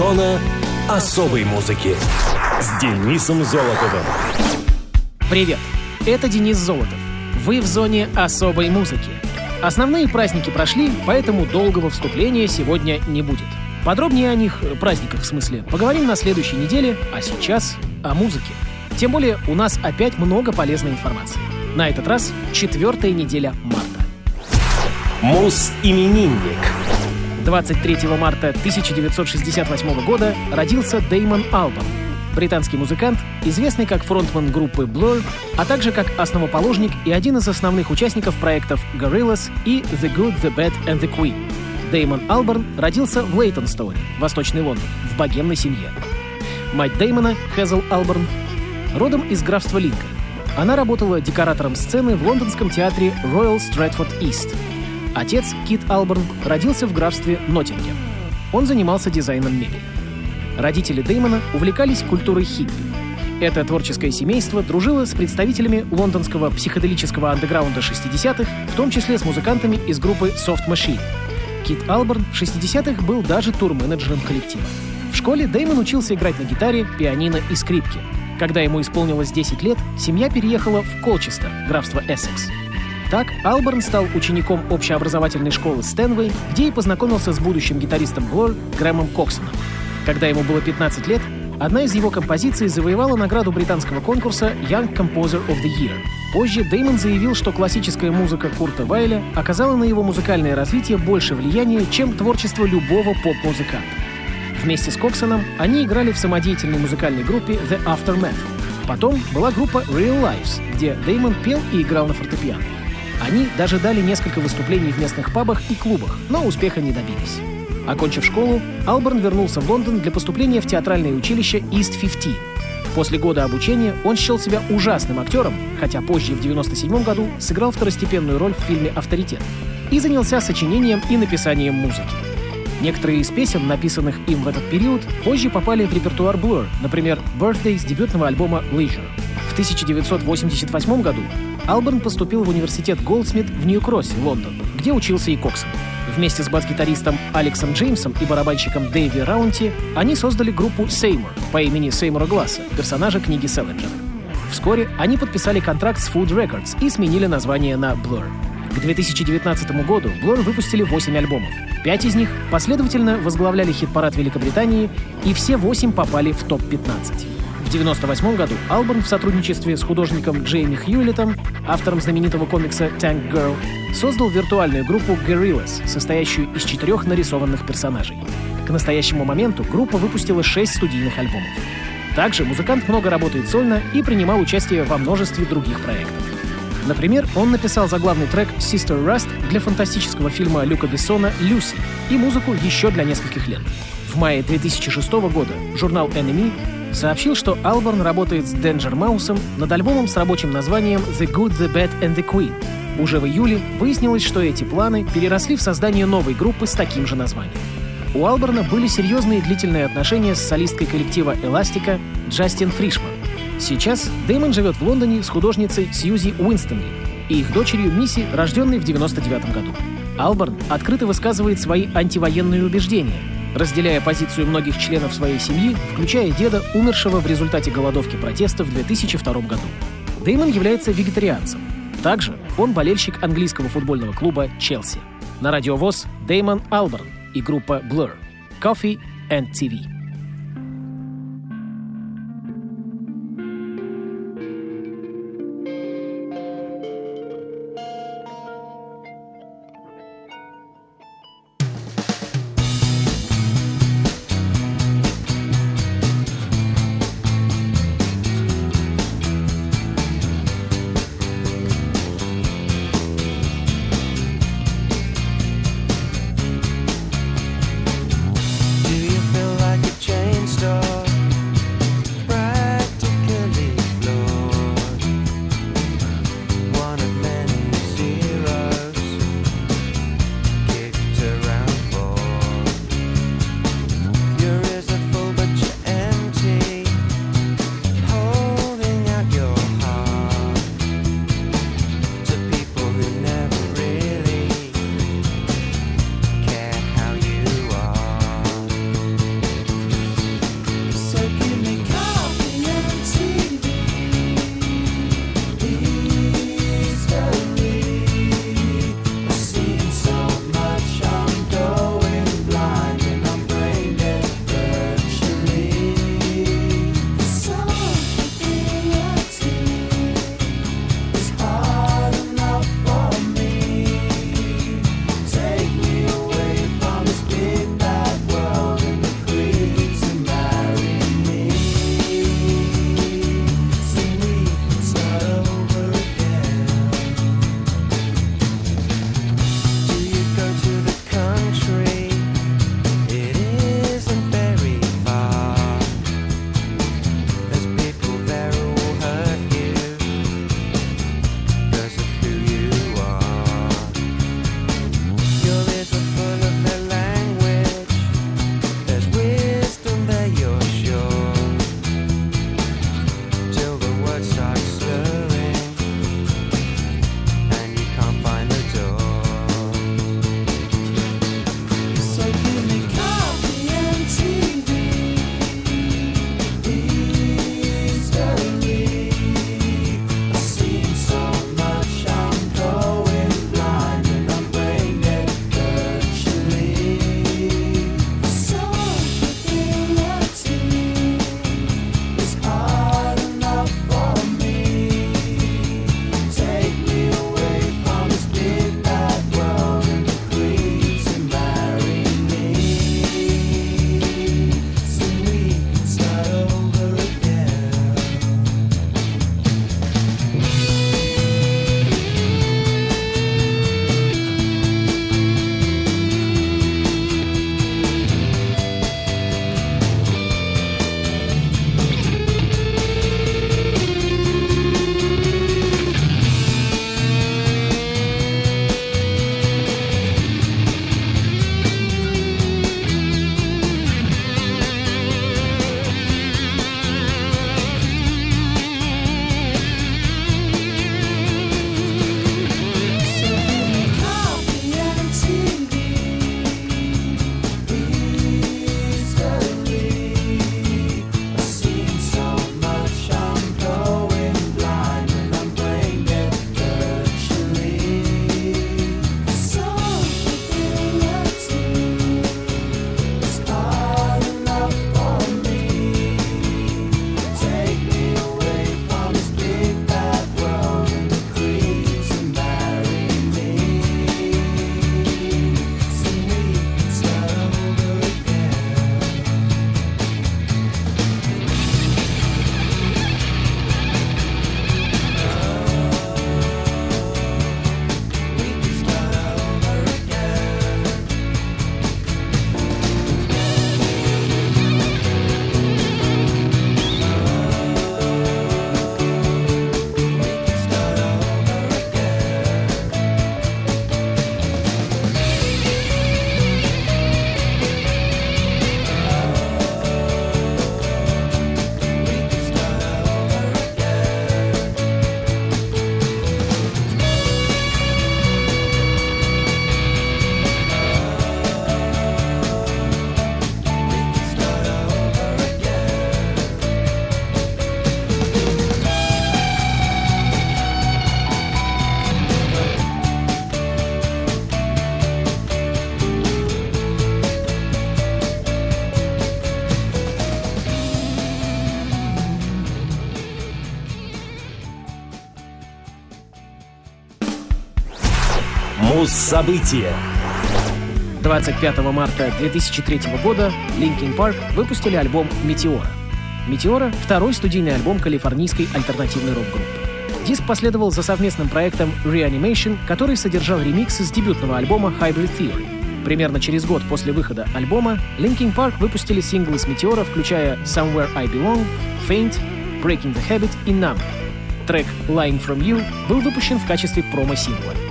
Зона особой музыки с Денисом Золотовым. Привет, это Денис Золотов. Вы в зоне особой музыки. Основные праздники прошли, поэтому долгого вступления сегодня не будет. Подробнее о них, э, праздниках в смысле, поговорим на следующей неделе, а сейчас о музыке. Тем более у нас опять много полезной информации. На этот раз четвертая неделя марта. Мус-именинник. 23 марта 1968 года родился Деймон Албан, британский музыкант, известный как фронтмен группы Blur, а также как основоположник и один из основных участников проектов Gorillaz и The Good, The Bad and The Queen. Деймон Алберн родился в Лейтонстоуне, Восточный Лондон, в богемной семье. Мать Деймона, Хезл Алберн, родом из графства Линкольн. Она работала декоратором сцены в лондонском театре Royal Stratford East. Отец, Кит Алберн, родился в графстве Ноттингем. Он занимался дизайном мебели. Родители Деймона увлекались культурой хиппи. Это творческое семейство дружило с представителями лондонского психоделического андеграунда 60-х, в том числе с музыкантами из группы Soft Machine. Кит Алберн в 60-х был даже тур-менеджером коллектива. В школе Деймон учился играть на гитаре, пианино и скрипке. Когда ему исполнилось 10 лет, семья переехала в Колчестер, графство Эссекс. Так Алберн стал учеником общеобразовательной школы Стэнвей, где и познакомился с будущим гитаристом Блор Грэмом Коксоном. Когда ему было 15 лет, одна из его композиций завоевала награду британского конкурса Young Composer of the Year. Позже Деймон заявил, что классическая музыка Курта Вайля оказала на его музыкальное развитие больше влияния, чем творчество любого поп-музыканта. Вместе с Коксоном они играли в самодеятельной музыкальной группе The Aftermath. Потом была группа Real Lives, где Деймон пел и играл на фортепиано. Они даже дали несколько выступлений в местных пабах и клубах, но успеха не добились. Окончив школу, Алберн вернулся в Лондон для поступления в театральное училище East 15. После года обучения он счел себя ужасным актером, хотя позже, в 1997 году, сыграл второстепенную роль в фильме «Авторитет» и занялся сочинением и написанием музыки. Некоторые из песен, написанных им в этот период, позже попали в репертуар Blur, например, «Birthday» с дебютного альбома «Leisure». В 1988 году Алберн поступил в университет Голдсмит в Нью-Кроссе, Лондон, где учился и Коксон. Вместе с бас-гитаристом Алексом Джеймсом и барабанщиком Дэйвом Раунтри они создали группу Сеймур по имени Сеймура Гласса, персонажа книги Сэлинджера. Вскоре они подписали контракт с Food Records и сменили название на Blur. К 2019 году Blur выпустили 8 альбомов. Пять из них последовательно возглавляли хит-парад Великобритании, и все восемь попали в топ-15. В 1998 году Албан в сотрудничестве с художником Джейми Хьюлетом, автором знаменитого комикса Tank Girl, создал виртуальную группу Gorillaz, состоящую из четырех нарисованных персонажей. К настоящему моменту группа выпустила шесть студийных альбомов. Также музыкант много работает сольно и принимал участие во множестве других проектов. Например, он написал заглавный трек «Sister Rust» для фантастического фильма Люка Бессона «Люси» и музыку еще для нескольких лет. В мае 2006 года журнал NME сообщил, что Алборн работает с Danger Маусом над альбомом с рабочим названием «The Good, The Bad and The Queen». Уже в июле выяснилось, что эти планы переросли в создание новой группы с таким же названием. У Алборна были серьезные длительные отношения с солисткой коллектива «Эластика» Джастин Фришман. Сейчас Дэймон живет в Лондоне с художницей Сьюзи Уинстонли и их дочерью Мисси, рожденной в 99 году. Алборн открыто высказывает свои антивоенные убеждения, разделяя позицию многих членов своей семьи, включая деда, умершего в результате голодовки протеста в 2002 году. Дэймон является вегетарианцем. Также он болельщик английского футбольного клуба «Челси». На радиовоз Дэймон Алборн и группа Blur. Coffee and TV. Фокус события. 25 марта 2003 года Linkin Park выпустили альбом «Метеора». «Метеора» — второй студийный альбом калифорнийской альтернативной рок-группы. Диск последовал за совместным проектом Reanimation, который содержал ремиксы с дебютного альбома Hybrid Theory. Примерно через год после выхода альбома Linkin Park выпустили синглы с «Метеора», включая «Somewhere I Belong», «Faint», «Breaking the Habit» и «Numb». Трек «Line From You» был выпущен в качестве промо-сингла.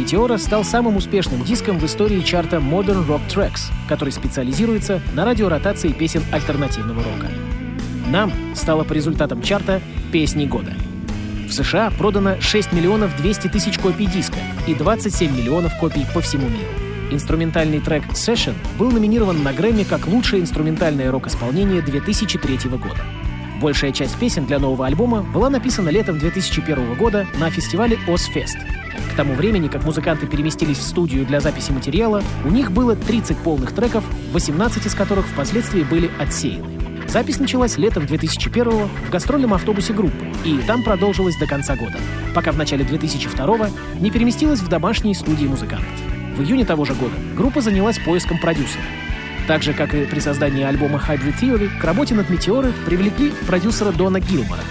«Метеора» стал самым успешным диском в истории чарта Modern Rock Tracks, который специализируется на радиоротации песен альтернативного рока. «Нам» стало по результатам чарта «Песни года». В США продано 6 миллионов 200 тысяч копий диска и 27 миллионов копий по всему миру. Инструментальный трек «Session» был номинирован на Грэмми как лучшее инструментальное рок-исполнение 2003 года. Большая часть песен для нового альбома была написана летом 2001 года на фестивале Ozfest. К тому времени, как музыканты переместились в студию для записи материала, у них было 30 полных треков, 18 из которых впоследствии были отсеяны. Запись началась летом 2001 в гастрольном автобусе группы, и там продолжилась до конца года, пока в начале 2002 не переместилась в домашние студии музыкантов. В июне того же года группа занялась поиском продюсера. Так же, как и при создании альбома Hybrid Theory, к работе над «Метеоры» привлекли продюсера Дона Гилмора.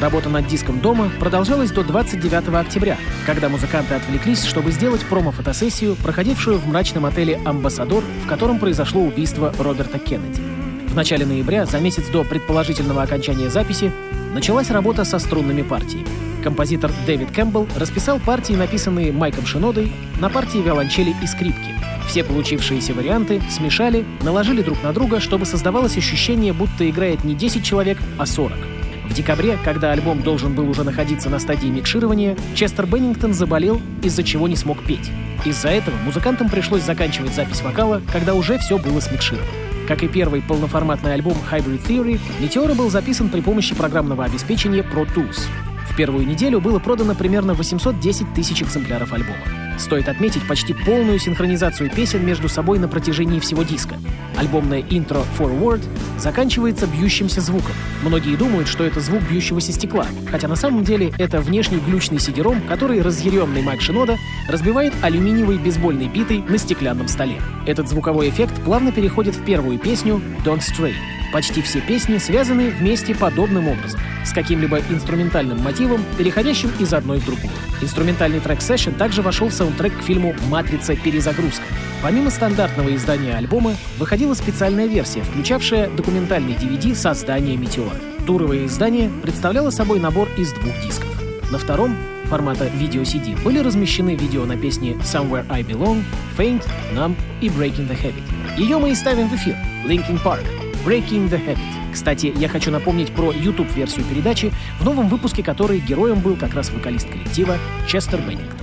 Работа над диском «Дома» продолжалась до 29 октября, когда музыканты отвлеклись, чтобы сделать промо-фотосессию, проходившую в мрачном отеле «Амбассадор», в котором произошло убийство Роберта Кеннеди. В начале ноября, за месяц до предположительного окончания записи, началась работа со струнными партиями. Композитор Дэвид Кэмпбелл расписал партии, написанные Майком Шинодой, на партии виолончели и скрипки. Все получившиеся варианты смешали, наложили друг на друга, чтобы создавалось ощущение, будто играет не 10 человек, а 40. В декабре, когда альбом должен был уже находиться на стадии микширования, Честер Беннингтон заболел, из-за чего не смог петь. Из-за этого музыкантам пришлось заканчивать запись вокала, когда уже все было смикшировано. Как и первый полноформатный альбом Hybrid Theory, Meteora был записан при помощи программного обеспечения Pro Tools. В первую неделю было продано примерно 810 тысяч экземпляров альбома. Стоит отметить почти полную синхронизацию песен между собой на протяжении всего диска. Альбомное интро Forward заканчивается бьющимся звуком. Многие думают, что это звук бьющегося стекла, хотя на самом деле это внешний глючный сидером, который разъяренный Майк Шинода разбивает алюминиевой бейсбольной битой на стеклянном столе. Этот звуковой эффект плавно переходит в первую песню «Don't Stray». Почти все песни связаны вместе подобным образом, с каким-либо инструментальным мотивом, переходящим из одной в другую. Инструментальный трек Session также вошел в саундтрек к фильму «Матрица. Перезагрузка». Помимо стандартного издания альбома, выходила специальная версия, включавшая документальный DVD создания «Метеора». Туровое издание представляло собой набор из двух дисков. На втором формата видео-CD были размещены видео на песни «Somewhere I Belong», «Faint», «Numb» и «Breaking the Habit». Ее мы и ставим в эфир. Linkin Park. Breaking the Habit. Кстати, я хочу напомнить про YouTube-версию передачи, в новом выпуске которой героем был как раз вокалист коллектива Честер Беннингтон.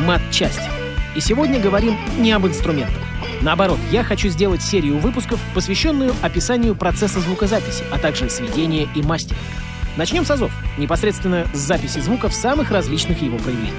Мат-часть. И сегодня говорим не об инструментах. Наоборот, я хочу сделать серию выпусков, посвященную описанию процесса звукозаписи, а также сведения и мастеринга. Начнем с азов, непосредственно с записи звука в самых различных его проявлениях.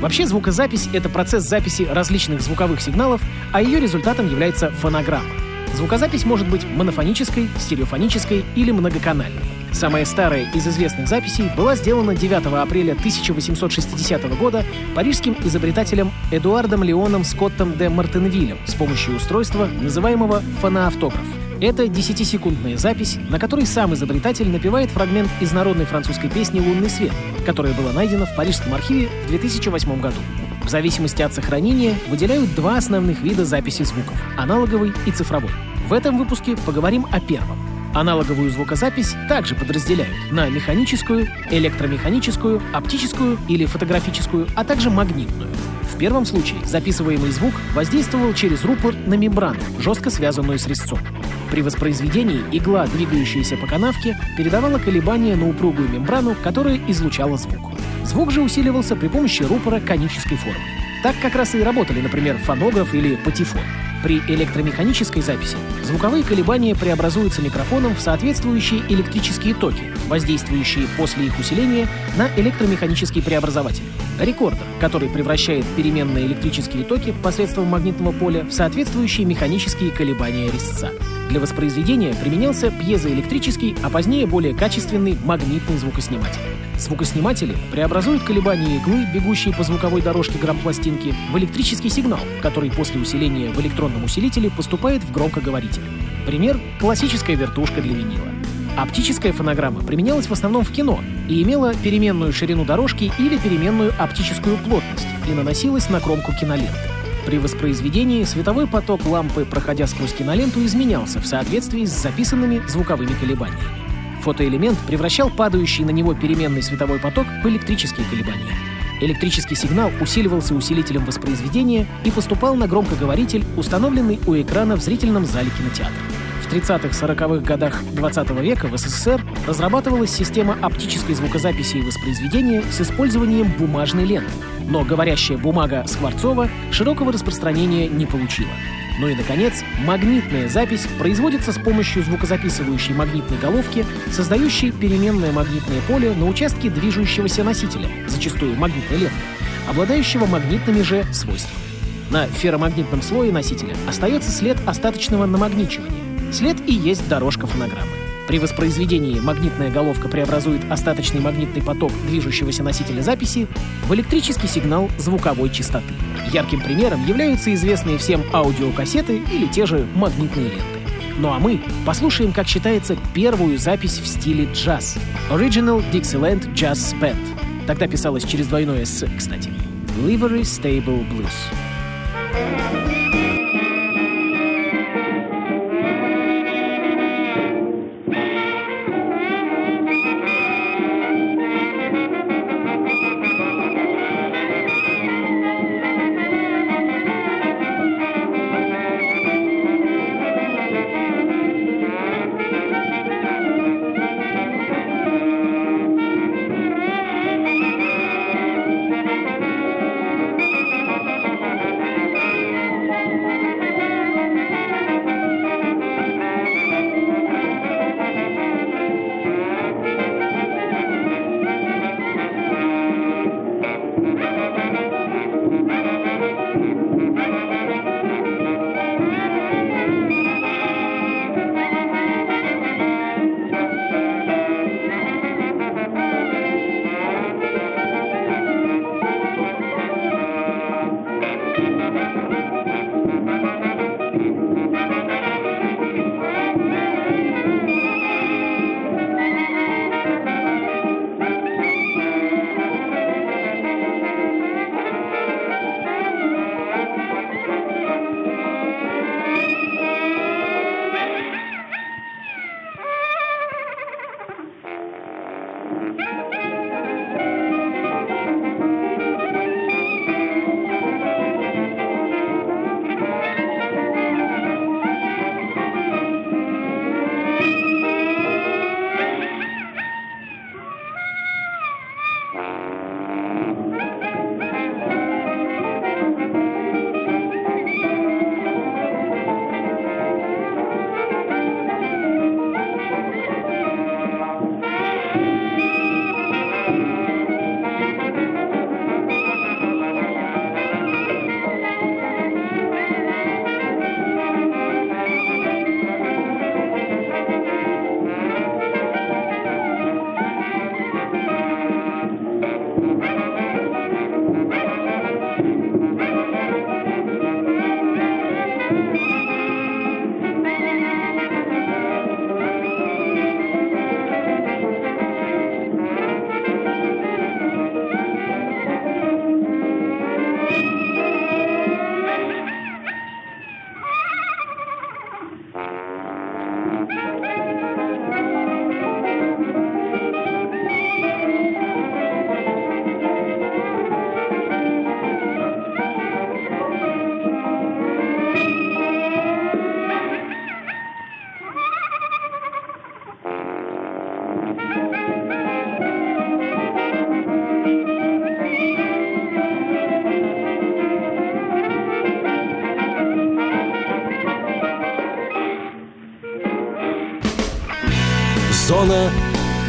Вообще звукозапись — это процесс записи различных звуковых сигналов, а ее результатом является фонограмма. Звукозапись может быть монофонической, стереофонической или многоканальной. Самая старая из известных записей была сделана 9 апреля 1860 года парижским изобретателем Эдуардом Леоном Скоттом де Мартенвилем с помощью устройства, называемого фоноавтограф. Это 10-секундная запись, на которой сам изобретатель напевает фрагмент из народной французской песни «Лунный свет», которая была найдена в Парижском архиве в 2008 году. В зависимости от сохранения выделяют два основных вида записи звуков — аналоговый и цифровой. В этом выпуске поговорим о первом — Аналоговую звукозапись также подразделяют на механическую, электромеханическую, оптическую или фотографическую, а также магнитную. В первом случае записываемый звук воздействовал через рупор на мембрану, жестко связанную с резцом. При воспроизведении игла, двигающаяся по канавке, передавала колебания на упругую мембрану, которая излучала звук. Звук же усиливался при помощи рупора конической формы. Так как раз и работали, например, фонограф или патефон. При электромеханической записи звуковые колебания преобразуются микрофоном в соответствующие электрические токи, воздействующие после их усиления на электромеханический преобразователь. Рекордер, который превращает переменные электрические токи посредством магнитного поля в соответствующие механические колебания резца. Для воспроизведения применялся пьезоэлектрический, а позднее более качественный магнитный звукосниматель. Звукосниматели преобразуют колебания иглы, бегущие по звуковой дорожке грампластинки, в электрический сигнал, который после усиления в электронном усилителе поступает в громкоговоритель. Пример — классическая вертушка для винила. Оптическая фонограмма применялась в основном в кино и имела переменную ширину дорожки или переменную оптическую плотность и наносилась на кромку киноленты. При воспроизведении световой поток лампы, проходя сквозь киноленту, изменялся в соответствии с записанными звуковыми колебаниями. Фотоэлемент превращал падающий на него переменный световой поток в электрические колебания. Электрический сигнал усиливался усилителем воспроизведения и поступал на громкоговоритель, установленный у экрана в зрительном зале кинотеатра. В 30-40-х годах 20 века в СССР разрабатывалась система оптической звукозаписи и воспроизведения с использованием бумажной ленты. Но говорящая бумага Скворцова широкого распространения не получила. Ну и, наконец, магнитная запись производится с помощью звукозаписывающей магнитной головки, создающей переменное магнитное поле на участке движущегося носителя, зачастую магнитной ленты, обладающего магнитными же свойствами. На ферромагнитном слое носителя остается след остаточного намагничивания. И есть дорожка фонограммы. При воспроизведении магнитная головка преобразует остаточный магнитный поток движущегося носителя записи в электрический сигнал звуковой частоты. Ярким примером являются известные всем аудиокассеты или те же магнитные ленты. Ну а мы послушаем, как считается, первую запись в стиле джаз. Original Dixieland Jazz Band. Тогда писалось через двойное «с», кстати. Livery Stable Blues. Зона